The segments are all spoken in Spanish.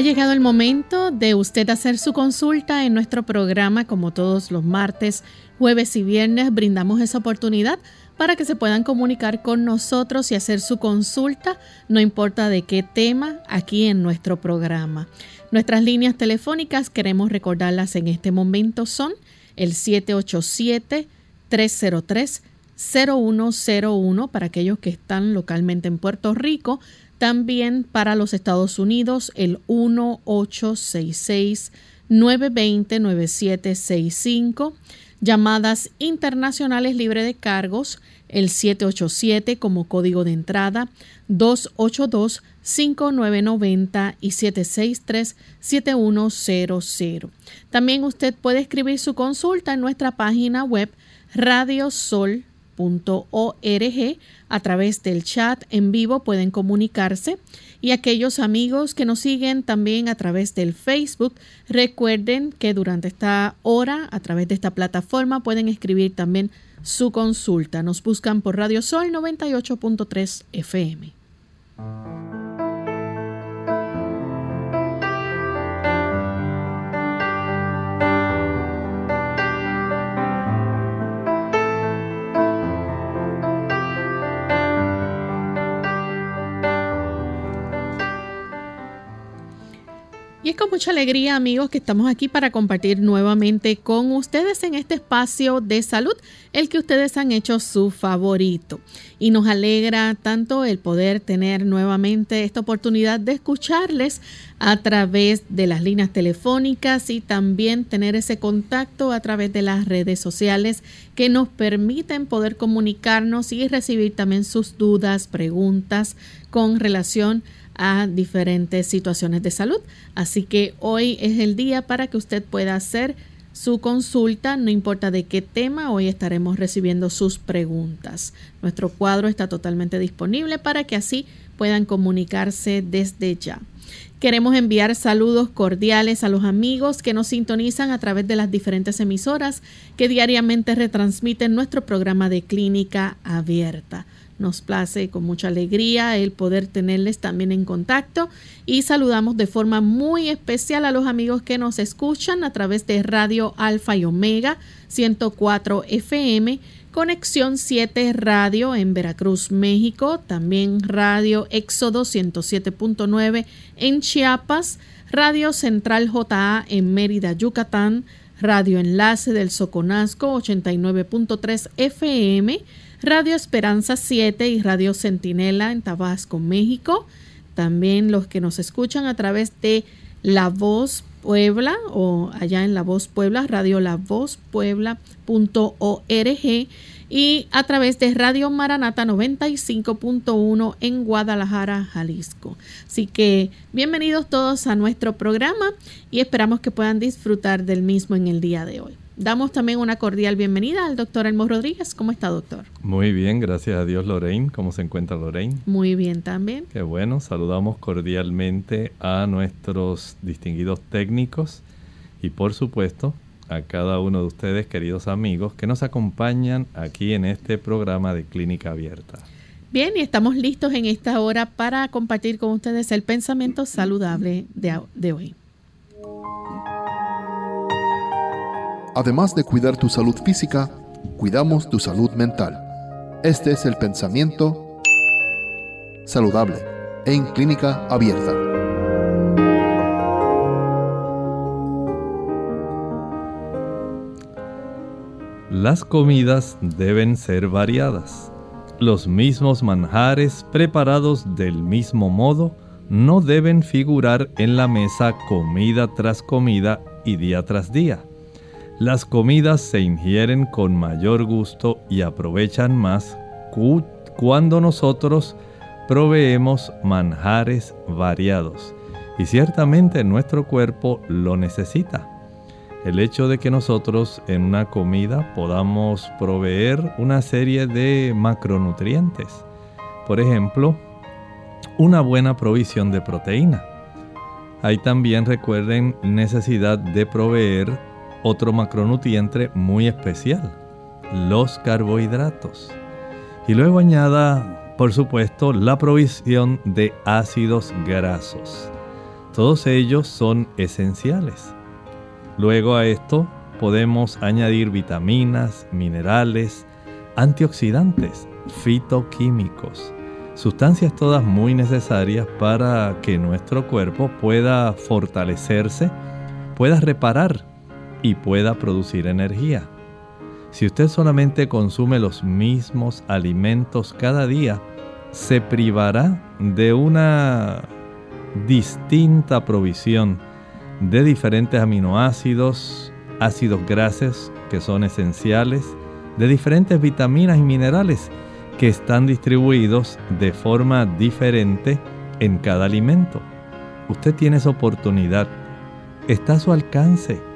Ha llegado el momento de usted hacer su consulta en nuestro programa, como todos los martes, jueves y viernes, brindamos esa oportunidad para que se puedan comunicar con nosotros y hacer su consulta, no importa de qué tema, aquí en nuestro programa. Nuestras líneas telefónicas, queremos recordarlas en este momento, son el 787-303-0101 para aquellos que están localmente en Puerto Rico, también para los Estados Unidos, el 1866-920-9765. Llamadas internacionales libre de cargos, el 787 como código de entrada, 282-5990 y 763-7100. También usted puede escribir su consulta en nuestra página web radiosol.org a través del chat en vivo pueden comunicarse y aquellos amigos que nos siguen también a través del Facebook, recuerden que durante esta hora a través de esta plataforma pueden escribir también su consulta. Nos buscan por Radio Sol 98.3 FM. Es con mucha alegría, amigos, que estamos aquí para compartir nuevamente con ustedes en este espacio de salud, el que ustedes han hecho su favorito. Y nos alegra tanto el poder tener nuevamente esta oportunidad de escucharles a través de las líneas telefónicas y también tener ese contacto a través de las redes sociales que nos permiten poder comunicarnos y recibir también sus dudas, preguntas con relación a a diferentes situaciones de salud. Así que hoy es el día para que usted pueda hacer su consulta, no importa de qué tema, hoy estaremos recibiendo sus preguntas. Nuestro cuadro está totalmente disponible para que así puedan comunicarse desde ya. Queremos enviar saludos cordiales a los amigos que nos sintonizan a través de las diferentes emisoras que diariamente retransmiten nuestro programa de clínica abierta. Nos place con mucha alegría el poder tenerles también en contacto. Y saludamos de forma muy especial a los amigos que nos escuchan a través de Radio Alfa y Omega 104 FM, Conexión 7 Radio en Veracruz, México, también Radio Éxodo 107.9 en Chiapas, Radio Central JA en Mérida, Yucatán, Radio Enlace del Soconasco 89.3 FM, Radio Esperanza 7 y Radio Centinela en Tabasco, México. También los que nos escuchan a través de La Voz Puebla o allá en La Voz Puebla, Radio La Voz Puebla.org y a través de Radio Maranata 95.1 en Guadalajara, Jalisco. Así que bienvenidos todos a nuestro programa y esperamos que puedan disfrutar del mismo en el día de hoy. Damos también una cordial bienvenida al doctor Elmo Rodríguez. ¿Cómo está, doctor? Muy bien, gracias a Dios, Lorraine. ¿Cómo se encuentra Lorraine? Muy bien también. Qué bueno, saludamos cordialmente a nuestros distinguidos técnicos y por supuesto a cada uno de ustedes, queridos amigos, que nos acompañan aquí en este programa de Clínica Abierta. Bien, y estamos listos en esta hora para compartir con ustedes el pensamiento saludable de, de hoy. Además de cuidar tu salud física, cuidamos tu salud mental. Este es el pensamiento saludable en clínica abierta. Las comidas deben ser variadas. Los mismos manjares preparados del mismo modo no deben figurar en la mesa comida tras comida y día tras día las comidas se ingieren con mayor gusto y aprovechan más cuando nosotros proveemos manjares variados y ciertamente nuestro cuerpo lo necesita. El hecho de que nosotros en una comida podamos proveer una serie de macronutrientes. Por ejemplo, una buena provisión de proteína. Hay también, recuerden, necesidad de proveer otro macronutriente muy especial, los carbohidratos. Y luego añada, por supuesto, la provisión de ácidos grasos. Todos ellos son esenciales. Luego a esto podemos añadir vitaminas, minerales, antioxidantes, fitoquímicos, sustancias todas muy necesarias para que nuestro cuerpo pueda fortalecerse, pueda reparar y pueda producir energía. Si usted solamente consume los mismos alimentos cada día, se privará de una distinta provisión de diferentes aminoácidos, ácidos grasos que son esenciales, de diferentes vitaminas y minerales que están distribuidos de forma diferente en cada alimento. Usted tiene esa oportunidad, está a su alcance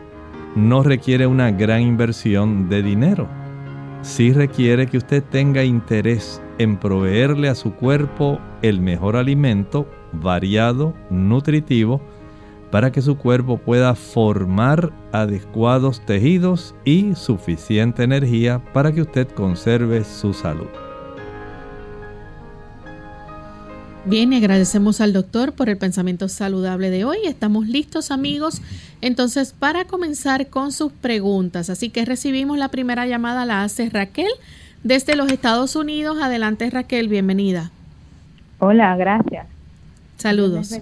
no requiere una gran inversión de dinero. Sí requiere que usted tenga interés en proveerle a su cuerpo el mejor alimento, variado, nutritivo, para que su cuerpo pueda formar adecuados tejidos y suficiente energía para que usted conserve su salud. Bien, y agradecemos al doctor por el pensamiento saludable de hoy. Estamos listos amigos, entonces para comenzar con sus preguntas. Así que recibimos la primera llamada, la hace Raquel desde los Estados Unidos. Adelante Raquel, bienvenida. Hola, gracias. Saludos.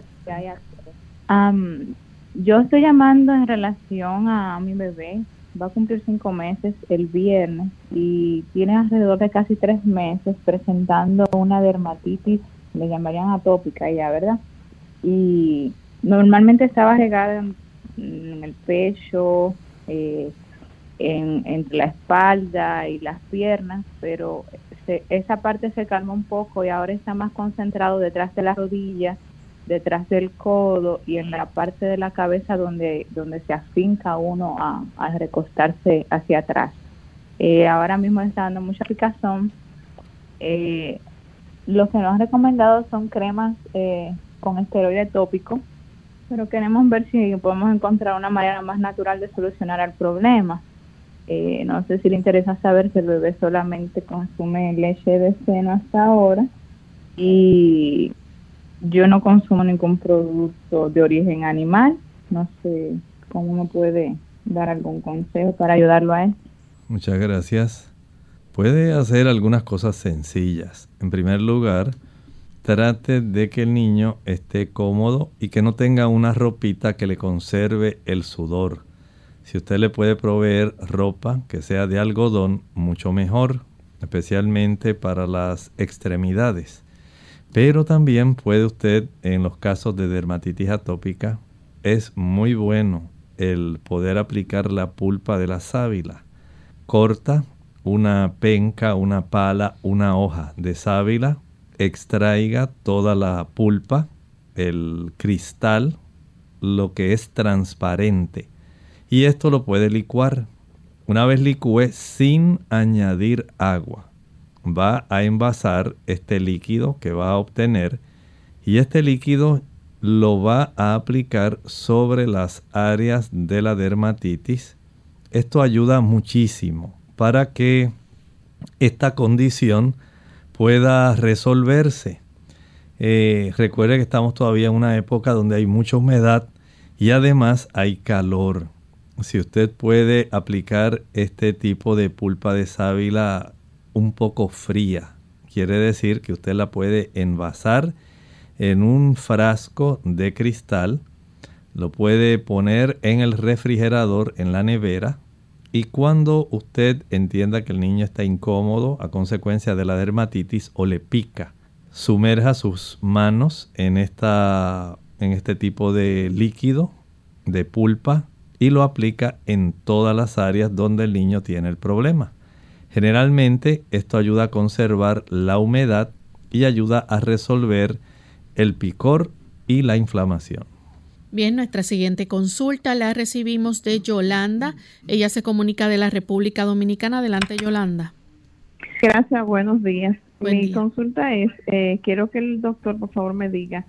yo estoy llamando en relación a mi bebé. Va a cumplir cinco meses el viernes y tiene alrededor de casi tres meses presentando una dermatitis le llamarían atópica ya, ¿verdad? Y normalmente estaba regada en, el pecho, eh, en, entre la espalda y las piernas, pero esa parte se calma un poco y ahora está más concentrado detrás de la rodilla, detrás del codo y en la parte de la cabeza donde, donde se afinca uno a, recostarse hacia atrás. Eh, ahora mismo está dando mucha picazón. Eh, lo que nos han recomendado son cremas eh, con esteroide tópico, pero queremos ver si podemos encontrar una manera más natural de solucionar el problema. Eh, no sé si le interesa saber si el bebé solamente consume leche de seno hasta ahora y yo no consumo ningún producto de origen animal. No sé cómo uno puede dar algún consejo para ayudarlo a él. Muchas gracias puede hacer algunas cosas sencillas. En primer lugar, trate de que el niño esté cómodo y que no tenga una ropita que le conserve el sudor. Si usted le puede proveer ropa que sea de algodón, mucho mejor, especialmente para las extremidades. Pero también puede usted, en los casos de dermatitis atópica, es muy bueno el poder aplicar la pulpa de la sábila. Corta una penca, una pala, una hoja de sábila, extraiga toda la pulpa, el cristal, lo que es transparente. Y esto lo puede licuar. Una vez licúe sin añadir agua, va a envasar este líquido que va a obtener y este líquido lo va a aplicar sobre las áreas de la dermatitis. Esto ayuda muchísimo para que esta condición pueda resolverse. Eh, recuerde que estamos todavía en una época donde hay mucha humedad y además hay calor. Si usted puede aplicar este tipo de pulpa de sábila un poco fría, quiere decir que usted la puede envasar en un frasco de cristal, lo puede poner en el refrigerador, en la nevera, y cuando usted entienda que el niño está incómodo a consecuencia de la dermatitis o le pica, sumerja sus manos en, esta, en este tipo de líquido, de pulpa, y lo aplica en todas las áreas donde el niño tiene el problema. Generalmente esto ayuda a conservar la humedad y ayuda a resolver el picor y la inflamación. Bien, nuestra siguiente consulta la recibimos de Yolanda. Ella se comunica de la República Dominicana. Adelante, Yolanda. Gracias, buenos días. Mi consulta es, eh, quiero que el doctor por favor me diga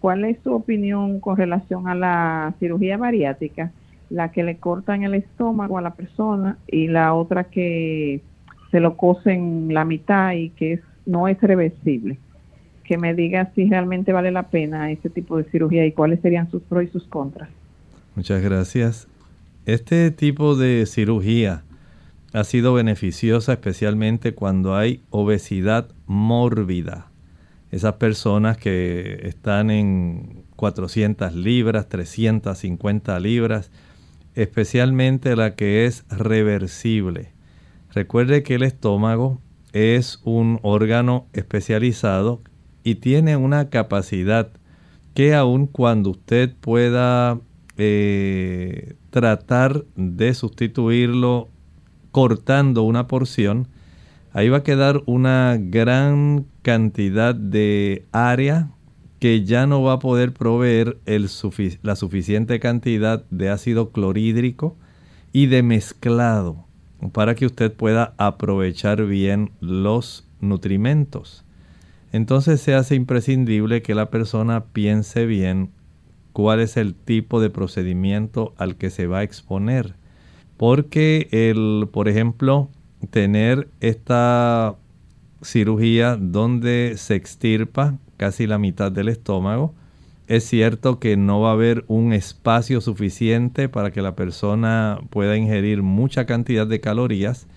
cuál es su opinión con relación a la cirugía bariátrica, la que le cortan el estómago a la persona y la otra que se lo cosen la mitad y que no es reversible. Que me diga si realmente vale la pena ese tipo de cirugía y cuáles serían sus pros y sus contras. Muchas gracias. Este tipo de cirugía ha sido beneficiosa especialmente cuando hay obesidad mórbida. Esas personas que están en 400 libras, 350 libras, especialmente la que es reversible. Recuerde que el estómago es un órgano especializado y tiene una capacidad que aun cuando usted pueda eh, tratar de sustituirlo cortando una porción, ahí va a quedar una gran cantidad de área que ya no va a poder proveer la suficiente cantidad de ácido clorhídrico y de mezclado para que usted pueda aprovechar bien los nutrimentos. Entonces se hace imprescindible que la persona piense bien cuál es el tipo de procedimiento al que se va a exponer. Porque el, por ejemplo, tener esta cirugía donde se extirpa casi la mitad del estómago, es cierto que no va a haber un espacio suficiente para que la persona pueda ingerir mucha cantidad de calorías,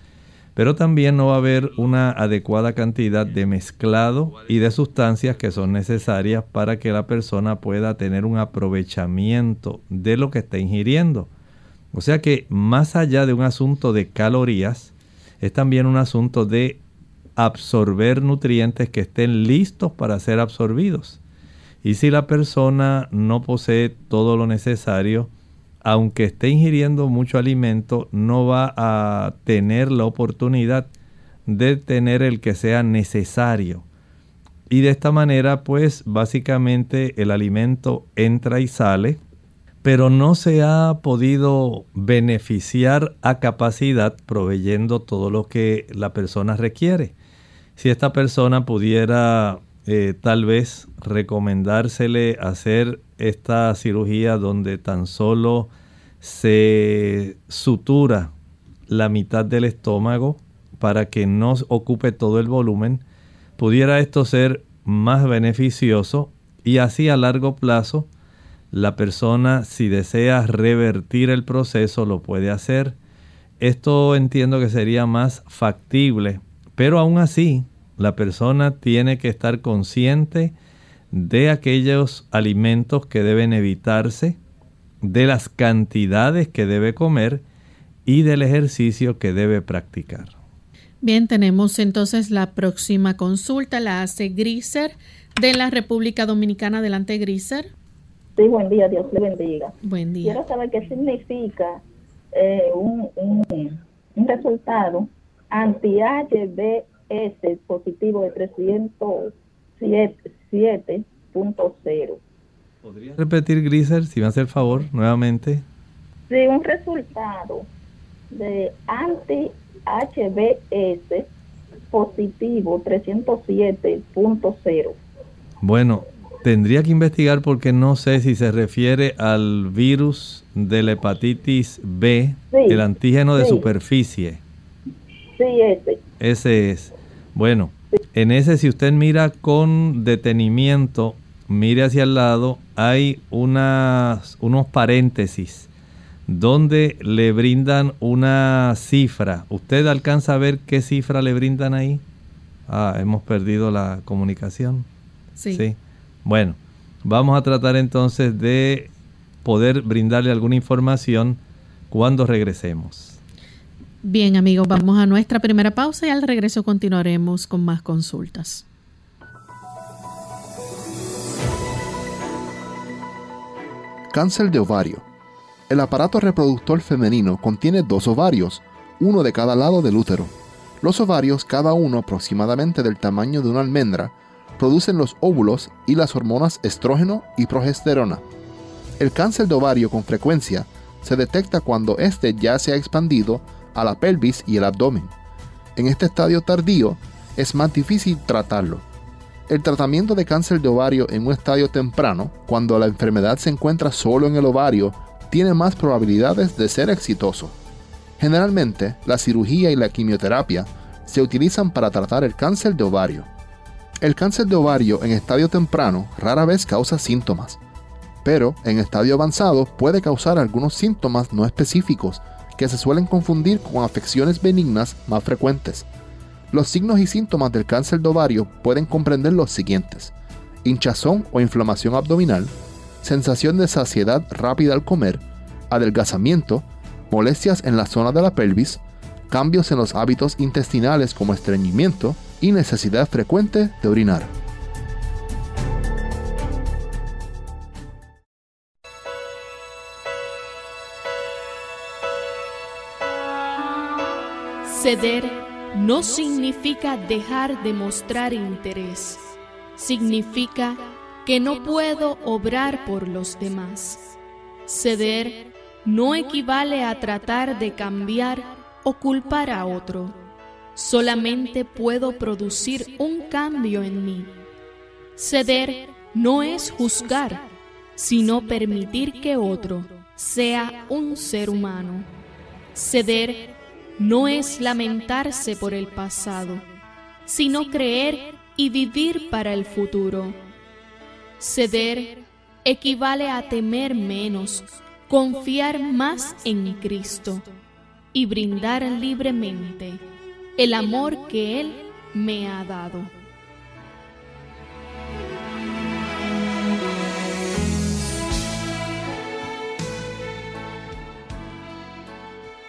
pero también no va a haber una adecuada cantidad de mezclado y de sustancias que son necesarias para que la persona pueda tener un aprovechamiento de lo que está ingiriendo. O sea que más allá de un asunto de calorías, es también un asunto de absorber nutrientes que estén listos para ser absorbidos. Y si la persona no posee todo lo necesario, aunque esté ingiriendo mucho alimento, no va a tener la oportunidad de tener el que sea necesario. Y de esta manera, pues básicamente el alimento entra y sale pero no se ha podido beneficiar a capacidad proveyendo todo lo que la persona requiere. Si esta persona pudiera eh, tal vez recomendársele hacer esta cirugía donde tan solo se sutura la mitad del estómago para que no ocupe todo el volumen, pudiera esto ser más beneficioso y así a largo plazo la persona si desea revertir el proceso lo puede hacer. Esto entiendo que sería más factible, pero aún así la persona tiene que estar consciente de aquellos alimentos que deben evitarse, de las cantidades que debe comer y del ejercicio que debe practicar. Bien, tenemos entonces la próxima consulta, la hace Griser de la República Dominicana. Adelante, Griser. Sí, buen día, Dios le bendiga. Buen día. Quiero saber qué significa eh, un, un, resultado anti-HBS positivo de 307.0. ¿Podría repetir, Griser, si me hace el favor, nuevamente? Sí, un resultado de anti-HBS positivo 307.0. Bueno, Tendría que investigar porque no sé si se refiere al virus de la hepatitis B, el antígeno de superficie. Sí, ese. Ese es. Bueno, en ese si usted mira con detenimiento, mire hacia el lado, hay unas, unos paréntesis donde le brindan una cifra. ¿Usted alcanza a ver qué cifra le brindan ahí? Ah, hemos perdido la comunicación. Sí. sí. Bueno, vamos a tratar entonces de poder brindarle alguna información cuando regresemos. Bien amigos, vamos a nuestra primera pausa y al regreso continuaremos con más consultas. Cáncer de ovario. El aparato reproductor femenino contiene dos ovarios, uno de cada lado del útero. Los ovarios, cada uno aproximadamente del tamaño de una almendra, producen los óvulos y las hormonas estrógeno y progesterona. El cáncer de ovario con frecuencia se detecta cuando éste ya se ha expandido a la pelvis y el abdomen. En este estadio tardío es más difícil tratarlo. El tratamiento de cáncer de ovario en un estadio temprano, cuando la enfermedad se encuentra solo en el ovario, tiene más probabilidades de ser exitoso. Generalmente, la cirugía y la quimioterapia se utilizan para tratar el cáncer de ovario. El cáncer de ovario en estadio temprano rara vez causa síntomas, pero en estadio avanzado puede causar algunos síntomas no específicos que se suelen confundir con afecciones benignas más frecuentes. Los signos y síntomas del cáncer de ovario pueden comprender los siguientes. Hinchazón o inflamación abdominal, sensación de saciedad rápida al comer, adelgazamiento, molestias en la zona de la pelvis, cambios en los hábitos intestinales como estreñimiento, y necesidad frecuente de orinar. Ceder no significa dejar de mostrar interés, significa que no puedo obrar por los demás. Ceder no equivale a tratar de cambiar o culpar a otro solamente puedo producir un cambio en mí. Ceder no es juzgar, sino permitir que otro sea un ser humano. Ceder no es lamentarse por el pasado, sino creer y vivir para el futuro. Ceder equivale a temer menos, confiar más en Cristo y brindar libremente el amor que Él me ha dado.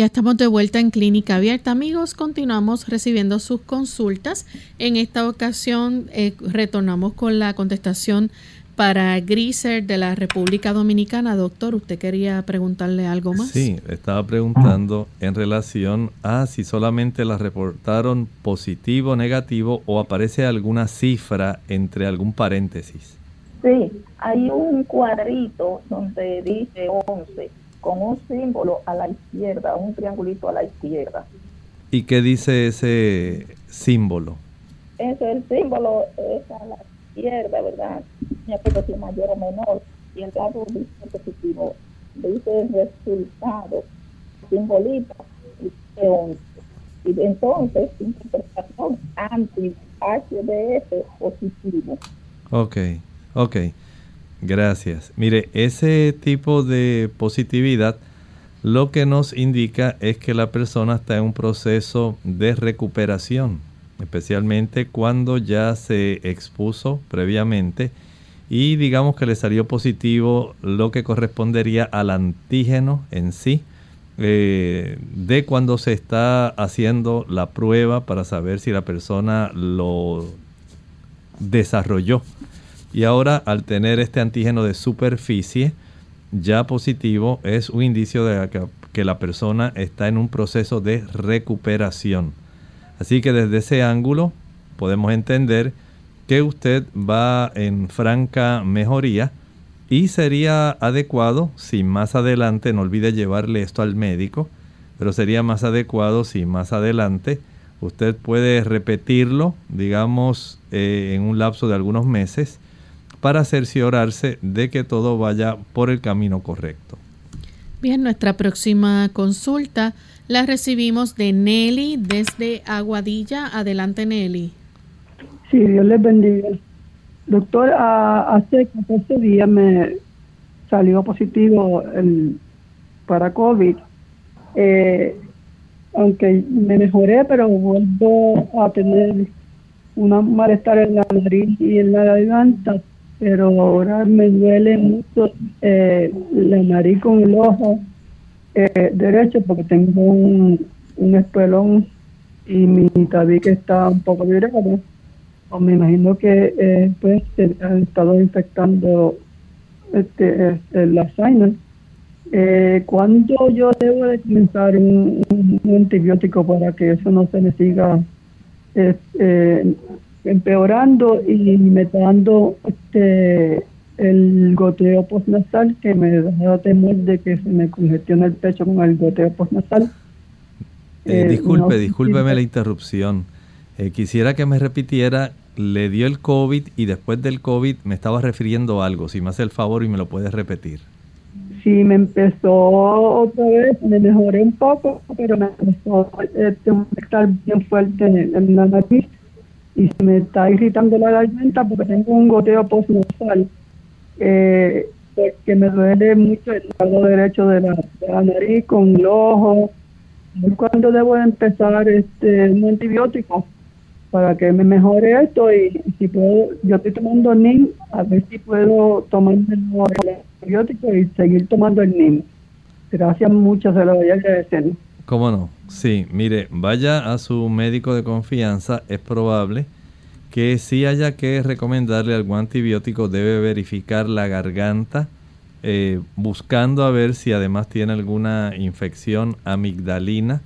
ya estamos de vuelta en Clínica Abierta, amigos. Continuamos recibiendo sus consultas. En esta ocasión eh, retornamos con la contestación para Griser de la República Dominicana. Doctor, ¿usted quería preguntarle algo más? Sí, estaba preguntando en relación a si solamente la reportaron positivo, negativo o aparece alguna cifra entre algún paréntesis. Sí, hay un cuadrito donde dice 11 con un símbolo a la izquierda, un triangulito a la izquierda. ¿Y qué dice ese símbolo? Ese el símbolo es a la izquierda, ¿verdad? Ya puedo si mayor o menor. Y el lado dice positivo. Dice resultado, simbolito, y 11. Y entonces, interpretación anti-HDF positivo. Ok, ok. Gracias. Mire, ese tipo de positividad lo que nos indica es que la persona está en un proceso de recuperación, especialmente cuando ya se expuso previamente y digamos que le salió positivo lo que correspondería al antígeno en sí eh, de cuando se está haciendo la prueba para saber si la persona lo desarrolló. Y ahora al tener este antígeno de superficie ya positivo es un indicio de que, la persona está en un proceso de recuperación. Así que desde ese ángulo podemos entender que usted va en franca mejoría y sería adecuado si más adelante, no olvide llevarle esto al médico, pero sería más adecuado si más adelante usted puede repetirlo, digamos, eh, en un lapso de algunos meses, para cerciorarse de que todo vaya por el camino correcto. Bien, nuestra próxima consulta la recibimos de Nelly desde Aguadilla. Adelante, Nelly. Sí, Dios les bendiga. Doctor, hace 14 días me salió positivo el, para COVID. Eh, aunque me mejoré, pero vuelvo a tener un malestar en la nariz y en la garganta, pero ahora me duele mucho eh, la nariz con el ojo eh, derecho porque tengo un, un espelón y mi tabique está un poco virado me imagino que eh, pues se han estado infectando este, este la Eh, ¿Cuándo yo debo de comenzar un, antibiótico para que eso no se me siga este, empeorando y me está dando este, el goteo postnasal que me da temor de que se me congestione el pecho con el goteo postnasal? Eh, disculpe, discúlpeme la interrupción. Eh, quisiera que me repitiera le dio el COVID y después del COVID me estaba refiriendo a algo. Si me hace el favor y me lo puedes repetir. Sí, me empezó otra vez, me mejoré un poco, pero me empezó a estar bien fuerte en, la nariz y se me está irritando la garganta porque tengo un goteo postnasal eh, porque me duele mucho el lado derecho de la, nariz con el ojo. ¿Cuándo debo empezar este un antibiótico? para que me mejore esto y si puedo, yo estoy tomando NIM, a ver si puedo tomar el antibiótico y seguir tomando el NIM. Gracias mucho, se lo voy a agradecer. ¿Cómo no? Sí, mire, vaya a su médico de confianza, es probable que si haya que recomendarle algún antibiótico, debe verificar la garganta, eh, buscando a ver si además tiene alguna infección amigdalina.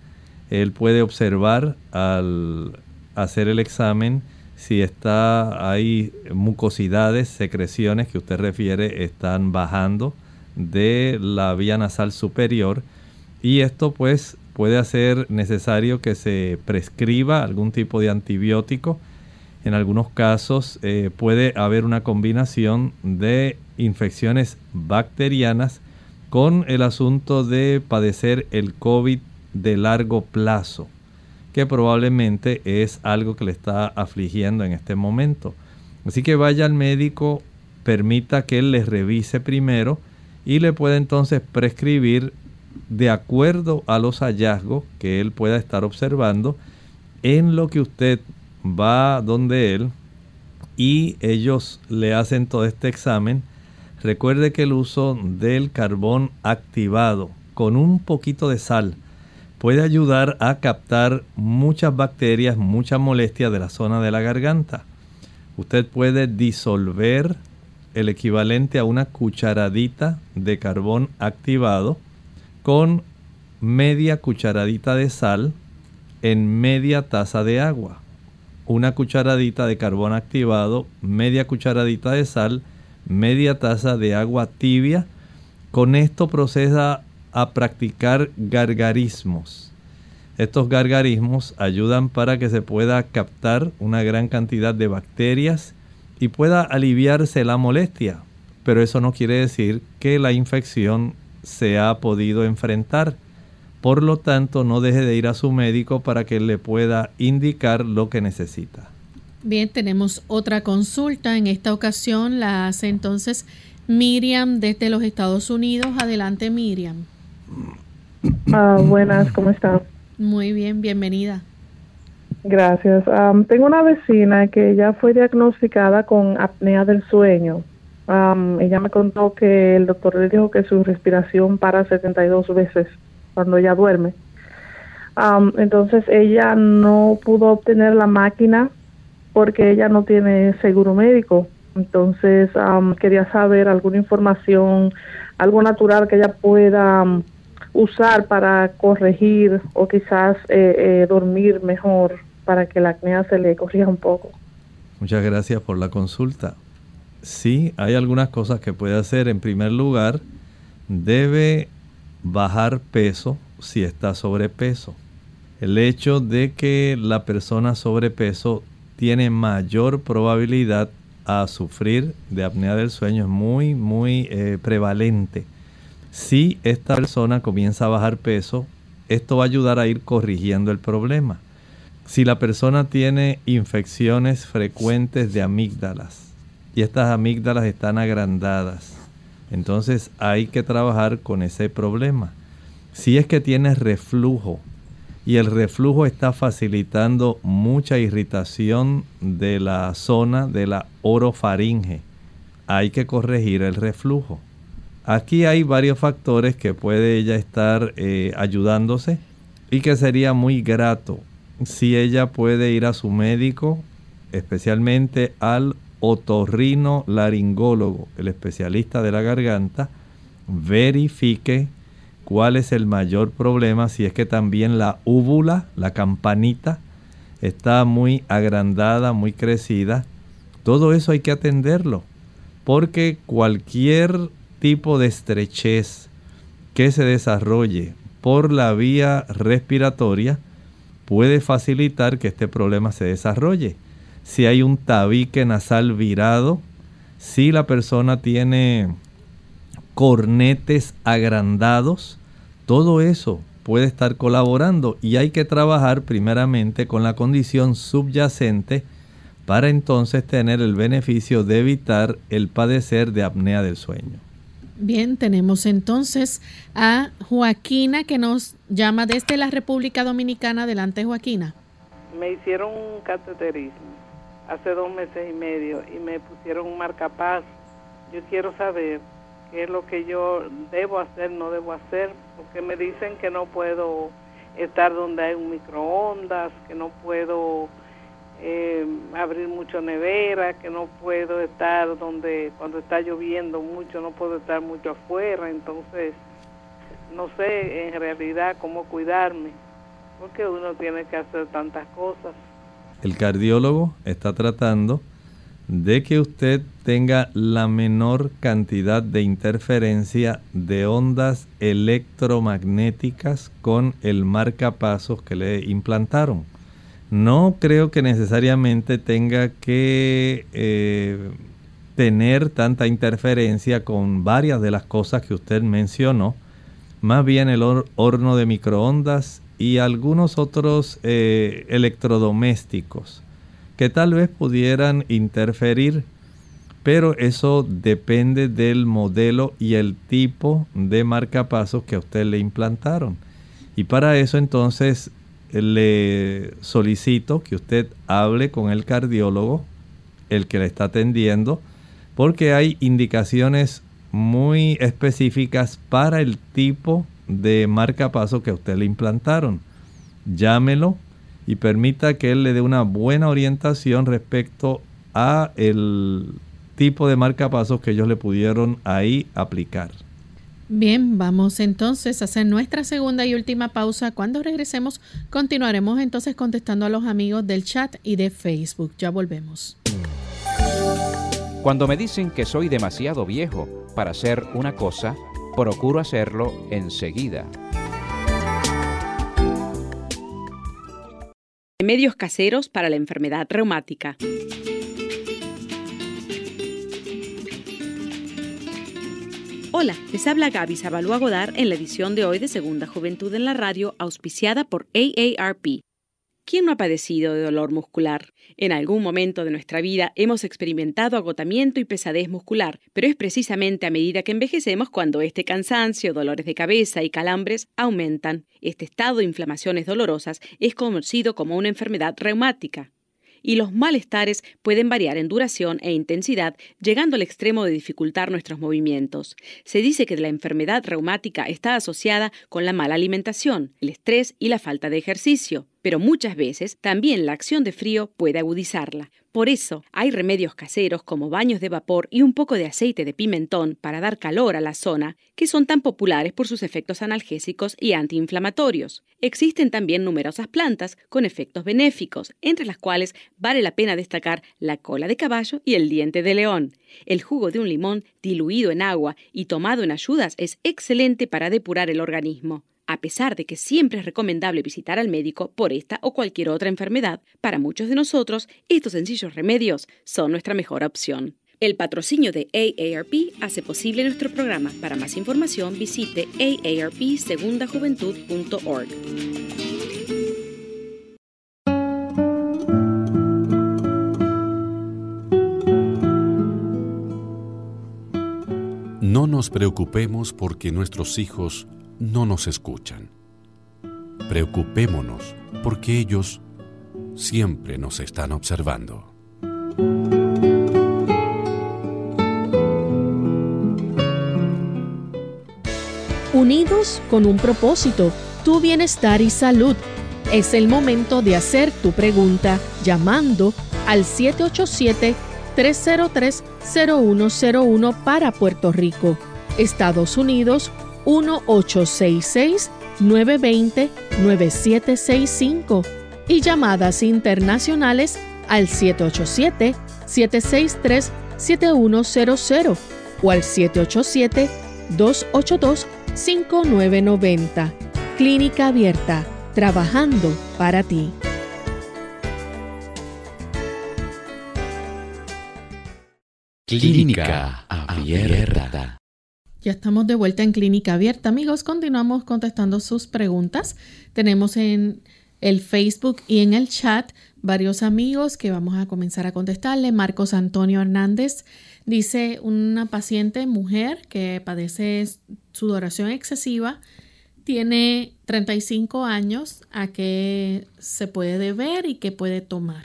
Él puede observar al hacer el examen si está hay mucosidades, secreciones que usted refiere están bajando de la vía nasal superior. Y esto pues puede hacer necesario que se prescriba algún tipo de antibiótico. En algunos casos eh, puede haber una combinación de infecciones bacterianas con el asunto de padecer el COVID de largo plazo que probablemente es algo que le está afligiendo en este momento. Así que vaya al médico, permita que él le revise primero y le pueda entonces prescribir de acuerdo a los hallazgos que él pueda estar observando en lo que usted va donde él y ellos le hacen todo este examen. Recuerde que el uso del carbón activado con un poquito de sal puede ayudar a captar muchas bacterias, mucha molestia de la zona de la garganta. Usted puede disolver el equivalente a una cucharadita de carbón activado con media cucharadita de sal en media taza de agua. Una cucharadita de carbón activado, media cucharadita de sal, media taza de agua tibia. Con esto procesa a practicar gargarismos. Estos gargarismos ayudan para que se pueda captar una gran cantidad de bacterias y pueda aliviarse la molestia. Pero eso no quiere decir que la infección se ha podido enfrentar. Por lo tanto, no deje de ir a su médico para que le pueda indicar lo que necesita. Bien, tenemos otra consulta. En esta ocasión la hace entonces Miriam desde los Estados Unidos. Adelante, Miriam. Ah, buenas, ¿cómo estás? Muy bien, bienvenida. Gracias. tengo una vecina que ya fue diagnosticada con apnea del sueño. Ella me contó que el doctor le dijo que su respiración para 72 veces cuando ella duerme. entonces ella no pudo obtener la máquina porque ella no tiene seguro médico. Entonces, quería saber alguna información, algo natural que ella pueda usar para corregir o quizás eh, eh, dormir mejor para que la acné se le corrija un poco. Muchas gracias por la consulta. Sí, hay algunas cosas que puede hacer. En primer lugar, debe bajar peso si está sobrepeso. El hecho de que la persona sobrepeso tiene mayor probabilidad a sufrir de apnea del sueño es muy, muy eh, prevalente. Si esta persona comienza a bajar peso, esto va a ayudar a ir corrigiendo el problema. Si la persona tiene infecciones frecuentes de amígdalas y estas amígdalas están agrandadas, entonces hay que trabajar con ese problema. Si es que tiene reflujo, y el reflujo está facilitando mucha irritación de la zona de la orofaringe. Hay que corregir el reflujo. Aquí hay varios factores que puede ella estar eh, ayudándose y que sería muy grato si ella puede ir a su médico, especialmente al otorrino laringólogo, el especialista de la garganta, verifique cuál es el mayor problema, si es que también la úvula, la campanita, está muy agrandada, muy crecida. Todo eso hay que atenderlo, porque cualquier tipo de estrechez que se desarrolle por la vía respiratoria puede facilitar que este problema se desarrolle. Si hay un tabique nasal virado, si la persona tiene cornetes agrandados, todo eso puede estar colaborando y hay que trabajar primeramente con la condición subyacente para entonces tener el beneficio de evitar el padecer de apnea del sueño. Bien, tenemos entonces a Joaquina que nos llama desde la República Dominicana. Adelante, Joaquina. Me hicieron un cateterismo hace dos meses y medio y me pusieron un marcapaz. Yo quiero saber qué es lo que yo debo hacer, no debo hacer, porque me dicen que no puedo estar donde hay un microondas, que no puedo eh, abrir mucho nevera, que no puedo estar donde cuando está lloviendo mucho, no puedo estar mucho afuera, entonces no sé en realidad cómo cuidarme, porque uno tiene que hacer tantas cosas. El cardiólogo está tratando de que usted tenga la menor cantidad de interferencia de ondas electromagnéticas con el marcapasos que le implantaron. No creo que necesariamente tenga que eh, tener tanta interferencia con varias de las cosas que usted mencionó, más bien el horno de microondas y algunos otros eh, electrodomésticos que tal vez pudieran interferir, pero eso depende del modelo y el tipo de marcapasos que a usted le implantaron. Y para eso entonces le solicito que usted hable con el cardiólogo, el que le está atendiendo, porque hay indicaciones muy específicas para el tipo de marcapaso que a usted le implantaron. Llámelo, y permita que él le dé una buena orientación respecto a el tipo de marcapasos que ellos le pudieron ahí aplicar. Bien, vamos entonces a hacer nuestra segunda y última pausa. Cuando regresemos, continuaremos entonces contestando a los amigos del chat y de Facebook. Ya volvemos. Cuando me dicen que soy demasiado viejo para hacer una cosa, procuro hacerlo enseguida. Remedios caseros para la enfermedad reumática. Hola, les habla Gaby Zabalúa Godar en la edición de hoy de Segunda Juventud en la Radio, auspiciada por AARP. ¿Quién no ha padecido de dolor muscular? En algún momento de nuestra vida hemos experimentado agotamiento y pesadez muscular, pero es precisamente a medida que envejecemos cuando este cansancio, dolores de cabeza y calambres aumentan. Este estado de inflamaciones dolorosas es conocido como una enfermedad reumática y los malestares pueden variar en duración e intensidad, llegando al extremo de dificultar nuestros movimientos. Se dice que la enfermedad reumática está asociada con la mala alimentación, el estrés y la falta de ejercicio pero muchas veces también la acción de frío puede agudizarla. Por eso hay remedios caseros como baños de vapor y un poco de aceite de pimentón para dar calor a la zona, que son tan populares por sus efectos analgésicos y antiinflamatorios. Existen también numerosas plantas con efectos benéficos, entre las cuales vale la pena destacar la cola de caballo y el diente de león. El jugo de un limón diluido en agua y tomado en ayudas es excelente para depurar el organismo. A pesar de que siempre es recomendable visitar al médico por esta o cualquier otra enfermedad, para muchos de nosotros estos sencillos remedios son nuestra mejor opción. El patrocinio de AARP hace posible nuestro programa. Para más información visite aarpsegundajuventud.org. No nos preocupemos porque nuestros hijos no nos escuchan. Preocupémonos porque ellos siempre nos están observando. Unidos con un propósito, tu bienestar y salud. Es el momento de hacer tu pregunta llamando al 787-303-0101 para Puerto Rico, Estados Unidos 1866-920-9765 y llamadas internacionales al 787-763-7100 o al 787-282-5990. Clínica Abierta, trabajando para ti. Clínica Abierta. Ya estamos de vuelta en Clínica Abierta, amigos. Continuamos contestando sus preguntas. Tenemos en el Facebook y en el chat varios amigos que vamos a comenzar a contestarle. Marcos Antonio Hernández dice una paciente mujer que padece sudoración excesiva, tiene 35 años, ¿a qué se puede deber y qué puede tomar?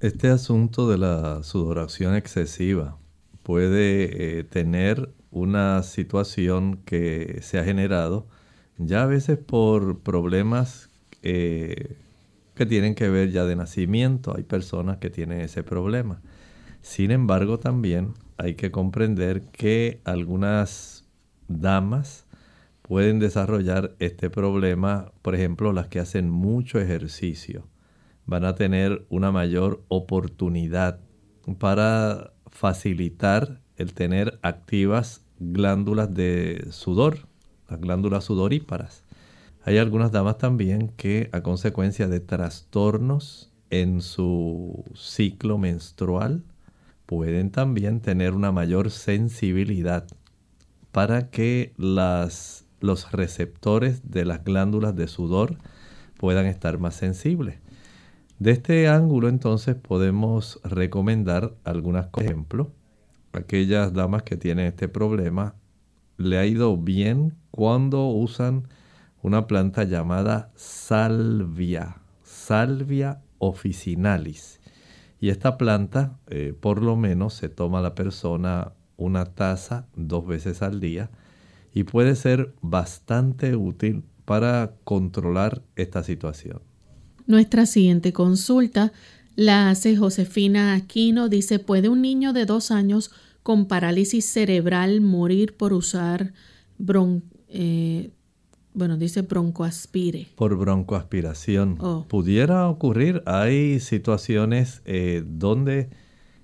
Este asunto de la sudoración excesiva puede eh, tener una situación que se ha generado ya a veces por problemas eh, que tienen que ver ya de nacimiento. Hay personas que tienen ese problema. Sin embargo, también hay que comprender que algunas damas pueden desarrollar este problema, por ejemplo, las que hacen mucho ejercicio, van a tener una mayor oportunidad para facilitar el tener activas glándulas de sudor, las glándulas sudoríparas. Hay algunas damas también que a consecuencia de trastornos en su ciclo menstrual pueden también tener una mayor sensibilidad para que las, los receptores de las glándulas de sudor puedan estar más sensibles. De este ángulo entonces podemos recomendar algunos ejemplos aquellas damas que tienen este problema le ha ido bien cuando usan una planta llamada salvia, salvia officinalis. Y esta planta, eh, por lo menos, se toma la persona una taza dos veces al día y puede ser bastante útil para controlar esta situación. Nuestra siguiente consulta la hace Josefina Aquino. Dice, ¿puede un niño de dos años con parálisis cerebral morir por usar bron eh, bueno, dice broncoaspire. Por broncoaspiración. Oh. Pudiera ocurrir. Hay situaciones eh, donde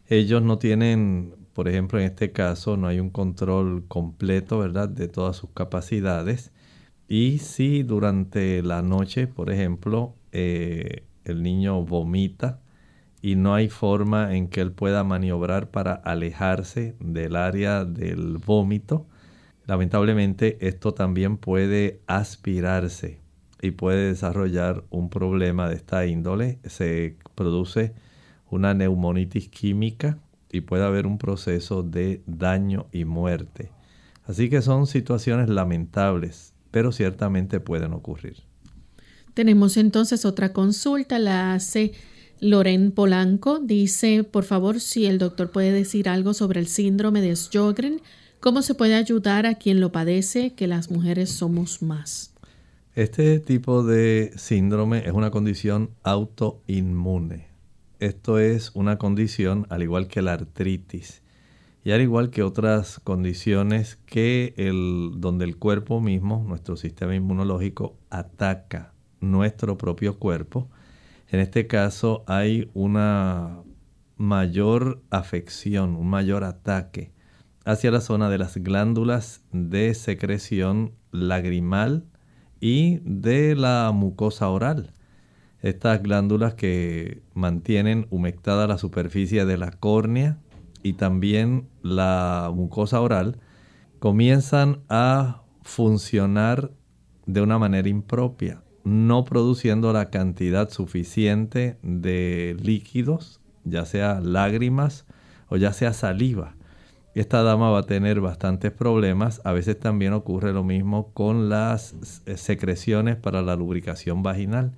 ellos no tienen por ejemplo, en este caso no hay un control completo, ¿verdad?, de todas sus capacidades. Y si durante la noche, por ejemplo, eh, el niño vomita y no hay forma en que él pueda maniobrar para alejarse del área del vómito, lamentablemente esto también puede aspirarse y puede desarrollar un problema de esta índole. Se produce una neumonitis química y puede haber un proceso de daño y muerte. Así que son situaciones lamentables, pero ciertamente pueden ocurrir. Tenemos entonces otra consulta, la hace Loren Polanco. Dice, por favor, si el doctor puede decir algo sobre el síndrome de Sjögren, cómo se puede ayudar a quien lo padece, que las mujeres somos más. Este tipo de síndrome es una condición autoinmune. Esto es una condición al igual que la artritis y al igual que otras condiciones que el, donde el cuerpo mismo, nuestro sistema inmunológico, ataca nuestro propio cuerpo. En este caso hay una mayor afección, un mayor ataque hacia la zona de las glándulas de secreción lagrimal y de la mucosa oral. Estas glándulas que mantienen humectada la superficie de la córnea y también la mucosa oral comienzan a funcionar de una manera impropia, no produciendo la cantidad suficiente de líquidos, ya sea lágrimas o ya sea saliva esta dama va a tener bastantes problemas. A veces también ocurre lo mismo con las secreciones para la lubricación vaginal.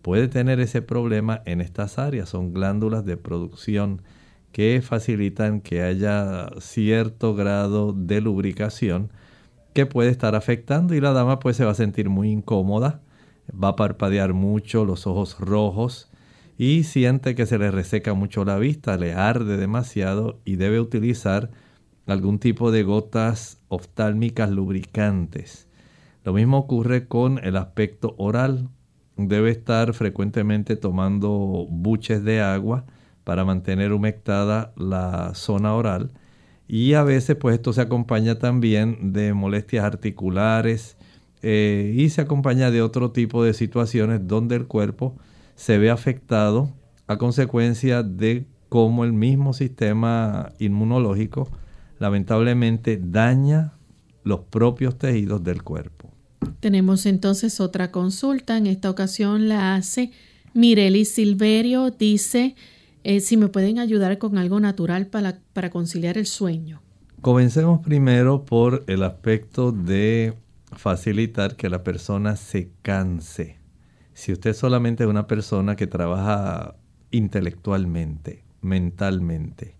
Puede tener ese problema en estas áreas. Son glándulas de producción que facilitan que haya cierto grado de lubricación que puede estar afectando y la dama pues se va a sentir muy incómoda, va a parpadear mucho, los ojos rojos y siente que se le reseca mucho la vista, le arde demasiado y debe utilizar algún tipo de gotas oftálmicas lubricantes. Lo mismo ocurre con el aspecto oral. Debe estar frecuentemente tomando buches de agua para mantener humectada la zona oral. Y a veces pues esto se acompaña también de molestias articulares eh, y se acompaña de otro tipo de situaciones donde el cuerpo se ve afectado a consecuencia de cómo el mismo sistema inmunológico lamentablemente daña los propios tejidos del cuerpo. Tenemos entonces otra consulta. En esta ocasión la hace Mireli Silverio. Dice eh, si me pueden ayudar con algo natural para, para conciliar el sueño. Comencemos primero por el aspecto de facilitar que la persona se canse. Si usted solamente es una persona que trabaja intelectualmente, mentalmente,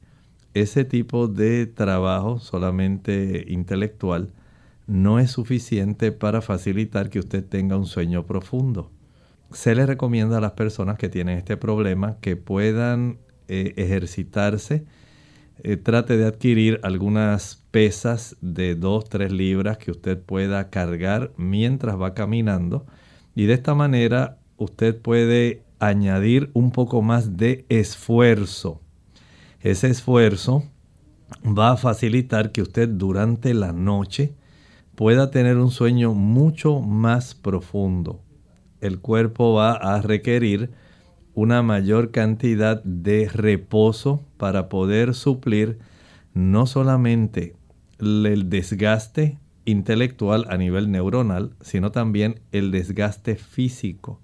ese tipo de trabajo solamente intelectual no es suficiente para facilitar que usted tenga un sueño profundo. Se le recomienda a las personas que tienen este problema que puedan eh, ejercitarse. Eh, trate de adquirir algunas pesas de 2-3 libras que usted pueda cargar mientras va caminando. Y de esta manera usted puede añadir un poco más de esfuerzo ese esfuerzo va a facilitar que usted durante la noche pueda tener un sueño mucho más profundo. El cuerpo va a requerir una mayor cantidad de reposo para poder suplir no solamente el desgaste intelectual a nivel neuronal, sino también el desgaste físico.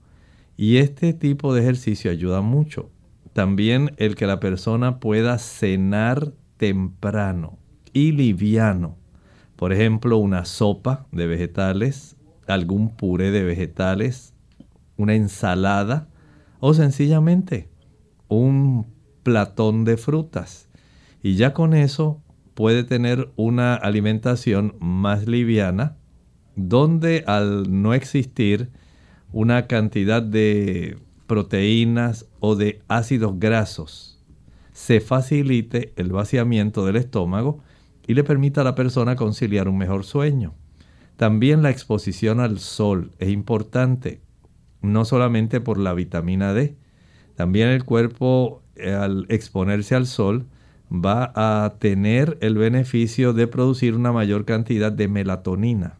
Y este tipo de ejercicio ayuda mucho. También el que la persona pueda cenar temprano y liviano. Por ejemplo, una sopa de vegetales, algún puré de vegetales, una ensalada o sencillamente un platón de frutas. Y ya con eso puede tener una alimentación más liviana donde al no existir una cantidad de proteínas o de ácidos grasos, se facilite el vaciamiento del estómago y le permita a la persona conciliar un mejor sueño. También la exposición al sol es importante, no solamente por la vitamina D, también el cuerpo eh, al exponerse al sol va a tener el beneficio de producir una mayor cantidad de melatonina.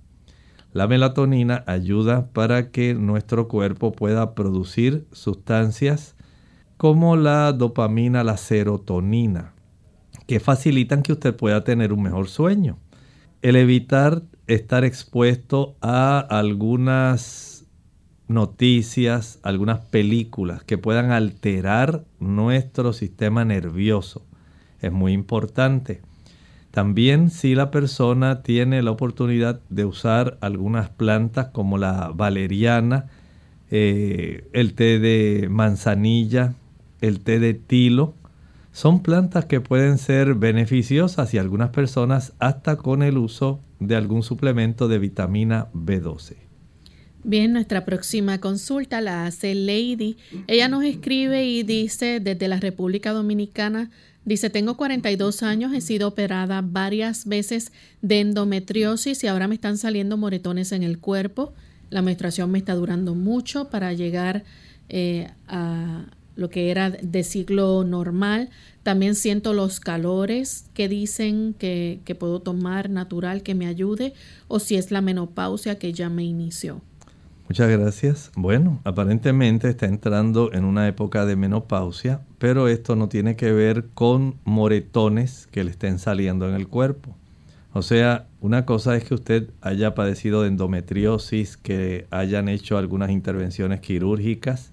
La melatonina ayuda para que nuestro cuerpo pueda producir sustancias como la dopamina, la serotonina, que facilitan que usted pueda tener un mejor sueño. El evitar estar expuesto a algunas noticias, algunas películas que puedan alterar nuestro sistema nervioso es muy importante. También si la persona tiene la oportunidad de usar algunas plantas como la valeriana, eh, el té de manzanilla, el té de tilo, son plantas que pueden ser beneficiosas y algunas personas hasta con el uso de algún suplemento de vitamina B12. Bien, nuestra próxima consulta la hace Lady. Ella nos escribe y dice desde la República Dominicana, dice, tengo 42 años, he sido operada varias veces de endometriosis y ahora me están saliendo moretones en el cuerpo. La menstruación me está durando mucho para llegar eh, a, lo que era de ciclo normal. También siento los calores que dicen que, que puedo tomar natural que me ayude o si es la menopausia que ya me inició. Muchas gracias. Bueno, aparentemente está entrando en una época de menopausia, pero esto no tiene que ver con moretones que le estén saliendo en el cuerpo. O sea, una cosa es que usted haya padecido de endometriosis, que hayan hecho algunas intervenciones quirúrgicas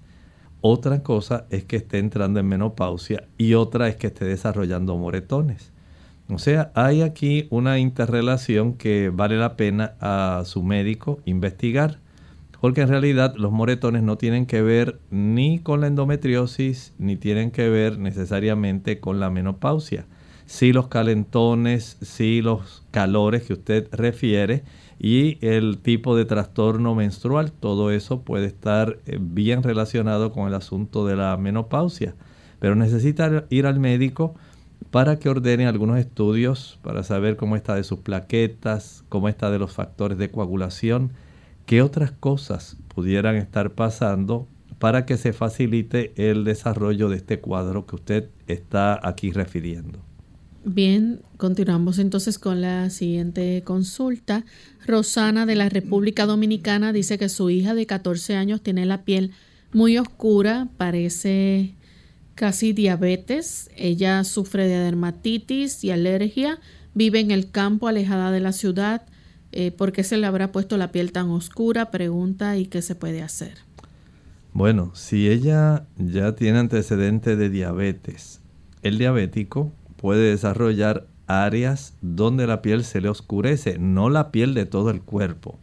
otra cosa es que esté entrando en menopausia y otra es que esté desarrollando moretones. O sea, hay aquí una interrelación que vale la pena a su médico investigar, porque en realidad los moretones no tienen que ver ni con la endometriosis ni tienen que ver necesariamente con la menopausia. Sí los calentones, sí los calores que usted refiere, y el tipo de trastorno menstrual. Todo eso puede estar eh, bien relacionado con el asunto de la menopausia, pero necesita ir al médico para que ordene algunos estudios para saber cómo está de sus plaquetas, cómo está de los factores de coagulación, qué otras cosas pudieran estar pasando para que se facilite el desarrollo de este cuadro que usted está aquí refiriendo. Bien, continuamos entonces con la siguiente consulta. Rosana de la República Dominicana dice que su hija de 14 años tiene la piel muy oscura, parece casi diabetes. Ella sufre de dermatitis y alergia, vive en el campo alejada de la ciudad. Eh, ¿Por qué se le habrá puesto la piel tan oscura? Pregunta y qué se puede hacer. Bueno, si ella ya tiene antecedente de diabetes, el diabético puede desarrollar áreas donde la piel se le oscurece, no la piel de todo el cuerpo.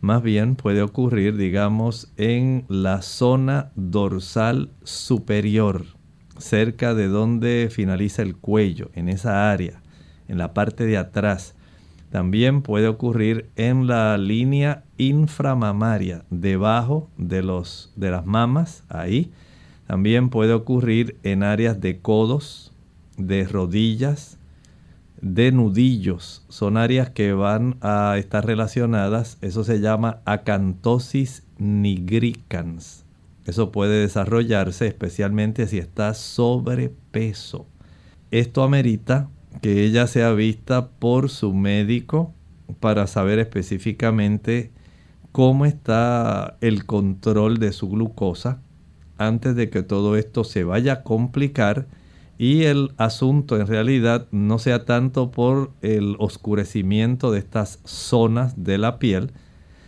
Más bien puede ocurrir, digamos, en la zona dorsal superior, cerca de donde finaliza el cuello, en esa área, en la parte de atrás. También puede ocurrir en la línea inframamaria, debajo de, los, de las mamas, ahí. También puede ocurrir en áreas de codos, de rodillas, de nudillos. Son áreas que van a estar relacionadas. Eso se llama acantosis nigricans. Eso puede desarrollarse especialmente si está sobrepeso. Esto amerita que ella sea vista por su médico para saber específicamente cómo está el control de su glucosa antes de que todo esto se vaya a complicar y el asunto en realidad no sea tanto por el oscurecimiento de estas zonas de la piel,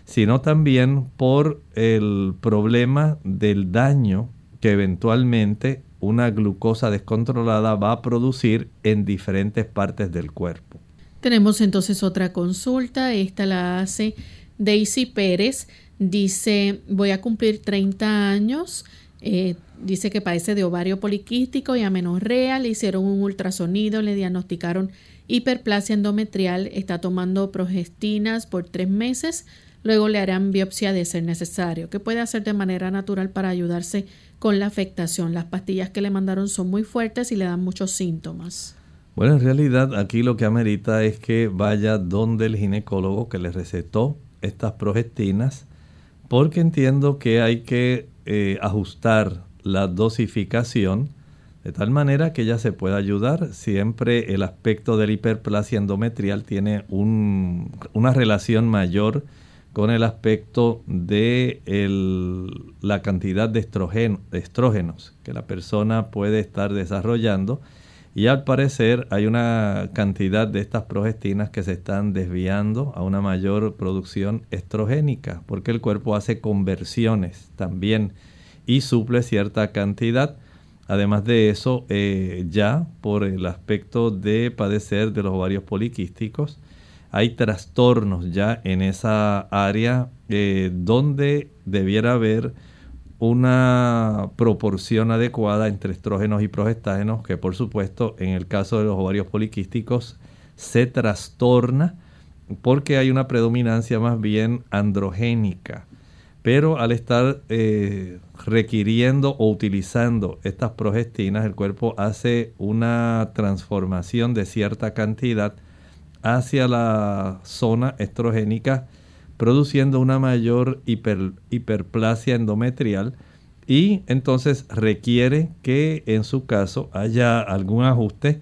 sino también por el problema del daño que eventualmente una glucosa descontrolada va a producir en diferentes partes del cuerpo. Tenemos entonces otra consulta, esta la hace Daisy Pérez, dice voy a cumplir 30 años, eh, dice que padece de ovario poliquístico y amenorrea, le hicieron un ultrasonido, le diagnosticaron hiperplasia endometrial, está tomando progestinas por tres meses, luego le harán biopsia de ser necesario. ¿Qué puede hacer de manera natural para ayudarse con la afectación? Las pastillas que le mandaron son muy fuertes y le dan muchos síntomas. Bueno, en realidad aquí lo que amerita es que vaya donde el ginecólogo que le recetó estas progestinas, porque entiendo que hay que eh, ajustar la dosificación De tal manera que ella se puede ayudar. Siempre el aspecto de la hiperplasia endometrial tiene una relación mayor con el aspecto de la cantidad de estrógenos que la persona puede estar desarrollando. Y al parecer hay una cantidad de estas progestinas que se están desviando a una mayor producción estrogénica, porque el cuerpo hace conversiones también y suple cierta cantidad. Además de eso, eh, ya por el aspecto de padecer de los ovarios poliquísticos, hay trastornos ya en esa área eh, donde debiera haber una proporción adecuada entre estrógenos y progestágenos, que por supuesto en el caso de los ovarios poliquísticos se trastorna porque hay una predominancia más bien androgénica. Pero al estar eh, requiriendo o utilizando estas progestinas, el cuerpo hace una transformación de cierta cantidad hacia la zona estrogénica, produciendo una mayor hiperplasia endometrial y entonces requiere que en su caso haya algún ajuste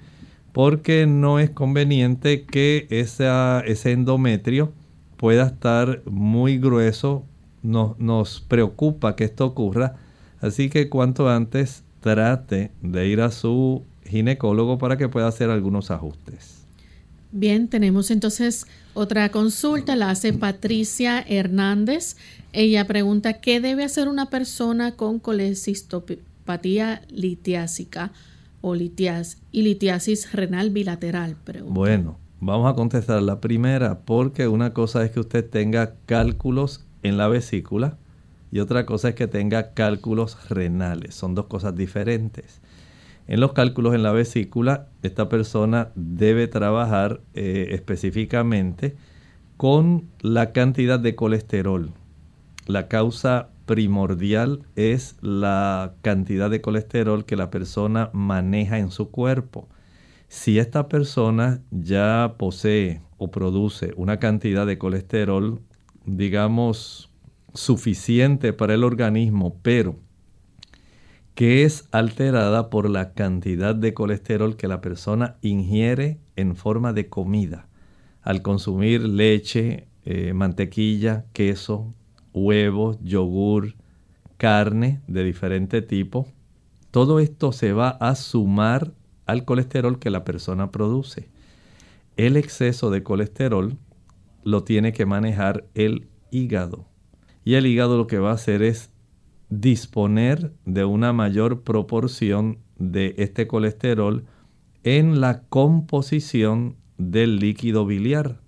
porque no es conveniente que ese endometrio pueda estar muy grueso. nos preocupa que esto ocurra, así que cuanto antes trate de ir a su ginecólogo para que pueda hacer algunos ajustes. Bien, tenemos entonces otra consulta, la hace Patricia Hernández. Ella pregunta, ¿qué debe hacer una persona con colecistopatía litiásica o litias y litiasis renal bilateral? Bueno, vamos a contestar la primera porque una cosa es que usted tenga cálculos en la vesícula y otra cosa es que tenga cálculos renales. Son dos cosas diferentes. En los cálculos en la vesícula, esta persona debe trabajar eh, específicamente con la cantidad de colesterol. La causa primordial es la cantidad de colesterol que la persona maneja en su cuerpo. Si esta persona ya posee o produce una cantidad de colesterol, digamos, suficiente para el organismo, pero que es alterada por la cantidad de colesterol que la persona ingiere en forma de comida. Al consumir leche, eh, mantequilla, queso, huevos, yogur, carne de diferente tipo, todo esto se va a sumar al colesterol que la persona produce. El exceso de colesterol lo tiene que manejar el hígado. Y el hígado lo que va a hacer es disponer de una mayor proporción de este colesterol en la composición del líquido biliar.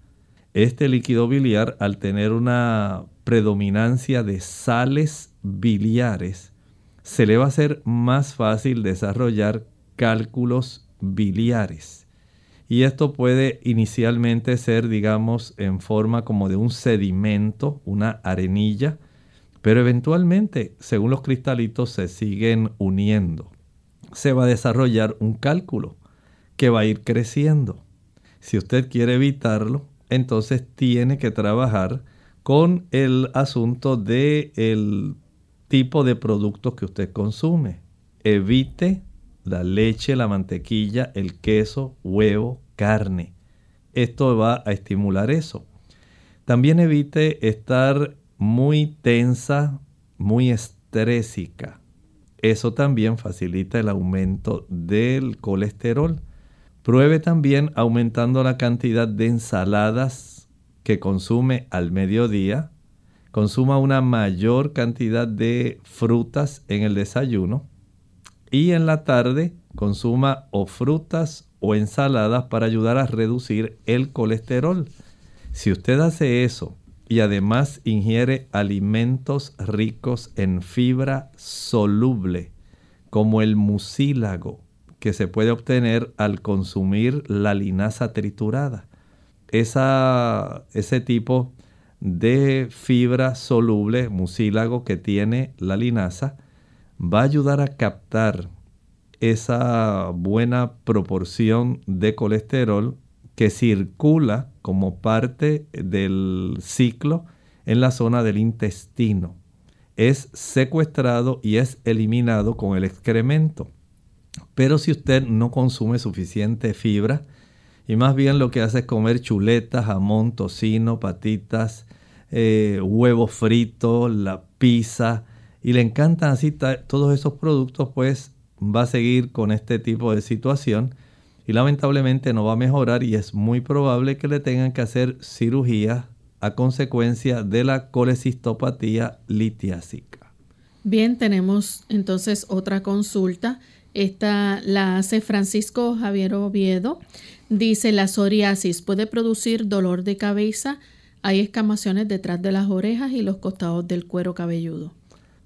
Este líquido biliar, al tener una predominancia de sales biliares, se le va a hacer más fácil desarrollar cálculos biliares. Y esto puede inicialmente ser, digamos, en forma como de un sedimento, una arenilla, pero eventualmente, según los cristalitos se siguen uniendo, se va a desarrollar un cálculo que va a ir creciendo. Si usted quiere evitarlo, entonces tiene que trabajar con el asunto del el tipo de productos que usted consume. Evite la leche, la mantequilla, el queso, huevo, carne. Esto va a estimular eso. También evite estar muy tensa, muy estrésica. Eso también facilita el aumento del colesterol. Pruebe también aumentando la cantidad de ensaladas que consume al mediodía. Consuma una mayor cantidad de frutas en el desayuno. Y en la tarde consuma o frutas o ensaladas para ayudar a reducir el colesterol. Si usted hace eso y además ingiere alimentos ricos en fibra soluble, como el mucílago, que se puede obtener al consumir la linaza triturada. ese tipo de fibra soluble, mucílago que tiene la linaza, va a ayudar a captar esa buena proporción de colesterol que circula como parte del ciclo en la zona del intestino. Es secuestrado y es eliminado con el excremento. Pero si usted no consume suficiente fibra y más bien lo que hace es comer chuletas, jamón, tocino, patitas, eh, huevo frito, la pizza, y le encantan así todos esos productos, pues va a seguir con este tipo de situación y lamentablemente no va a mejorar y es muy probable que le tengan que hacer cirugía a consecuencia de la colecistopatía litiásica. Bien, tenemos entonces otra consulta. Esta la hace Francisco Javier Oviedo. Dice, la psoriasis puede producir dolor de cabeza. Hay escamaciones detrás de las orejas y los costados del cuero cabelludo.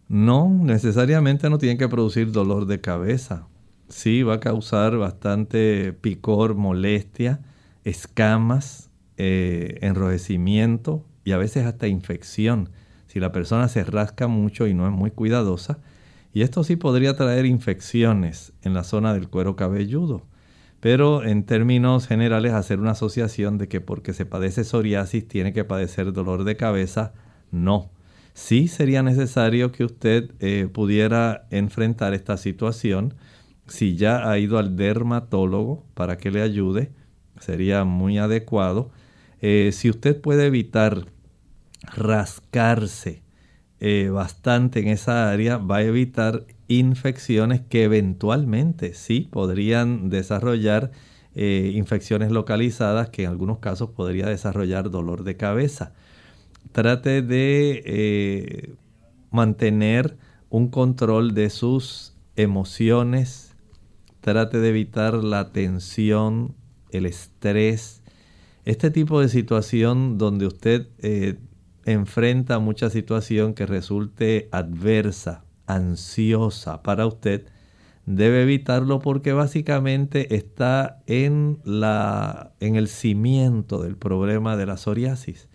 No, necesariamente no tiene que producir dolor de cabeza. Sí, va a causar bastante picor, molestia, escamas, eh, enrojecimiento y a veces hasta infección si la persona se rasca mucho y no es muy cuidadosa. Y esto sí podría traer infecciones en la zona del cuero cabelludo. Pero en términos generales hacer una asociación de que porque se padece psoriasis tiene que padecer dolor de cabeza, no sí sería necesario que usted eh, pudiera enfrentar esta situación. Si ya ha ido al dermatólogo para que le ayude, sería muy adecuado. Eh, si usted puede evitar rascarse eh, bastante en esa área, va a evitar infecciones que eventualmente sí podrían desarrollar infecciones localizadas que en algunos casos podría desarrollar dolor de cabeza trate de eh, mantener un control de sus emociones, trate de evitar la tensión, el estrés, este tipo de situación donde usted eh, enfrenta mucha situación que resulte adversa, ansiosa para usted, debe evitarlo porque básicamente está en, la, en el cimiento del problema de la psoriasis.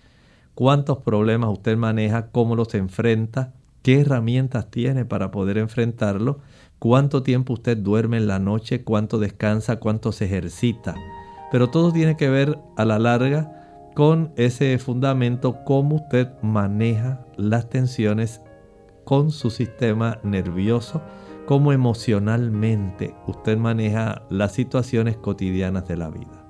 Cuántos problemas usted maneja, cómo los enfrenta, qué herramientas tiene para poder enfrentarlo, cuánto tiempo usted duerme en la noche, cuánto descansa, cuánto se ejercita. Pero todo tiene que ver a la larga con ese fundamento, cómo usted maneja las tensiones con su sistema nervioso, cómo emocionalmente usted maneja las situaciones cotidianas de la vida.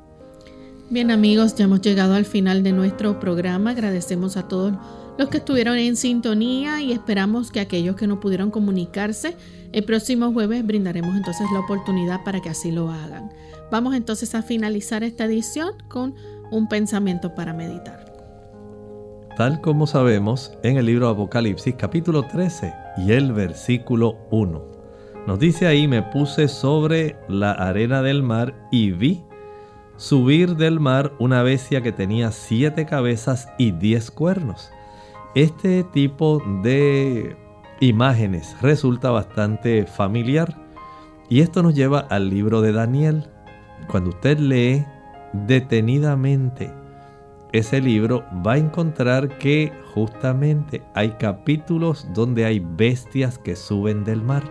Bien amigos, ya hemos llegado al final de nuestro programa. Agradecemos a todos los que estuvieron en sintonía y esperamos que aquellos que no pudieron comunicarse, el próximo jueves brindaremos entonces la oportunidad para que así lo hagan. Vamos entonces a finalizar esta edición con un pensamiento para meditar. Tal como sabemos en el libro Apocalipsis capítulo 13 y el versículo 1. Nos dice ahí, me puse sobre la arena del mar y vi subir del mar una bestia que tenía siete cabezas y diez cuernos. Este tipo de imágenes resulta bastante familiar y esto nos lleva al libro de Daniel. Cuando usted lee detenidamente ese libro va a encontrar que justamente hay capítulos donde hay bestias que suben del mar.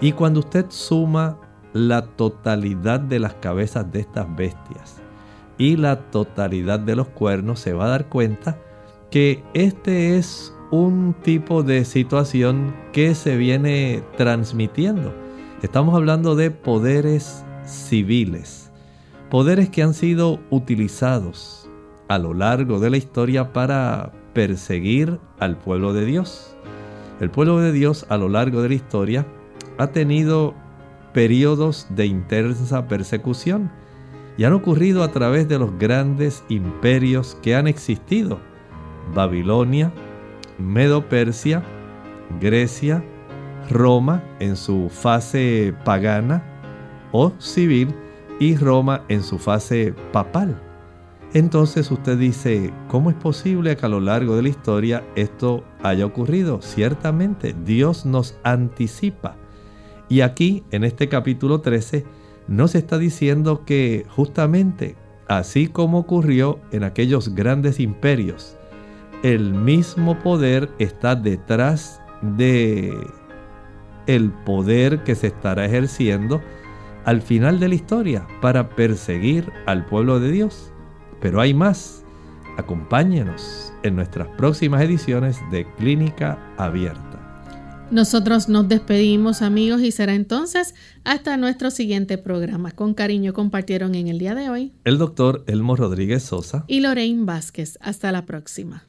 Y cuando usted suma la totalidad de las cabezas de estas bestias y la totalidad de los cuernos, se va a dar cuenta que este es un tipo de situación que se viene transmitiendo. Estamos hablando de poderes civiles, poderes que han sido utilizados a lo largo de la historia para perseguir al pueblo de Dios. El pueblo de Dios a lo largo de la historia ha tenido periodos de intensa persecución y han ocurrido a través de los grandes imperios que han existido. Babilonia, Medo-Persia, Grecia, Roma en su fase pagana o civil y Roma en su fase papal. Entonces usted dice, ¿cómo es posible que a lo largo de la historia esto haya ocurrido? Ciertamente, Dios nos anticipa y aquí, en este capítulo 13, nos está diciendo que justamente, así como ocurrió en aquellos grandes imperios, el mismo poder está detrás de el poder que se estará ejerciendo al final de la historia para perseguir al pueblo de Dios. Pero hay más. Acompáñenos en nuestras próximas ediciones de Clínica Abierta. Nosotros nos despedimos amigos y será entonces hasta nuestro siguiente programa. Con cariño compartieron en el día de hoy el doctor Elmo Rodríguez Sosa y Lorraine Vázquez. Hasta la próxima.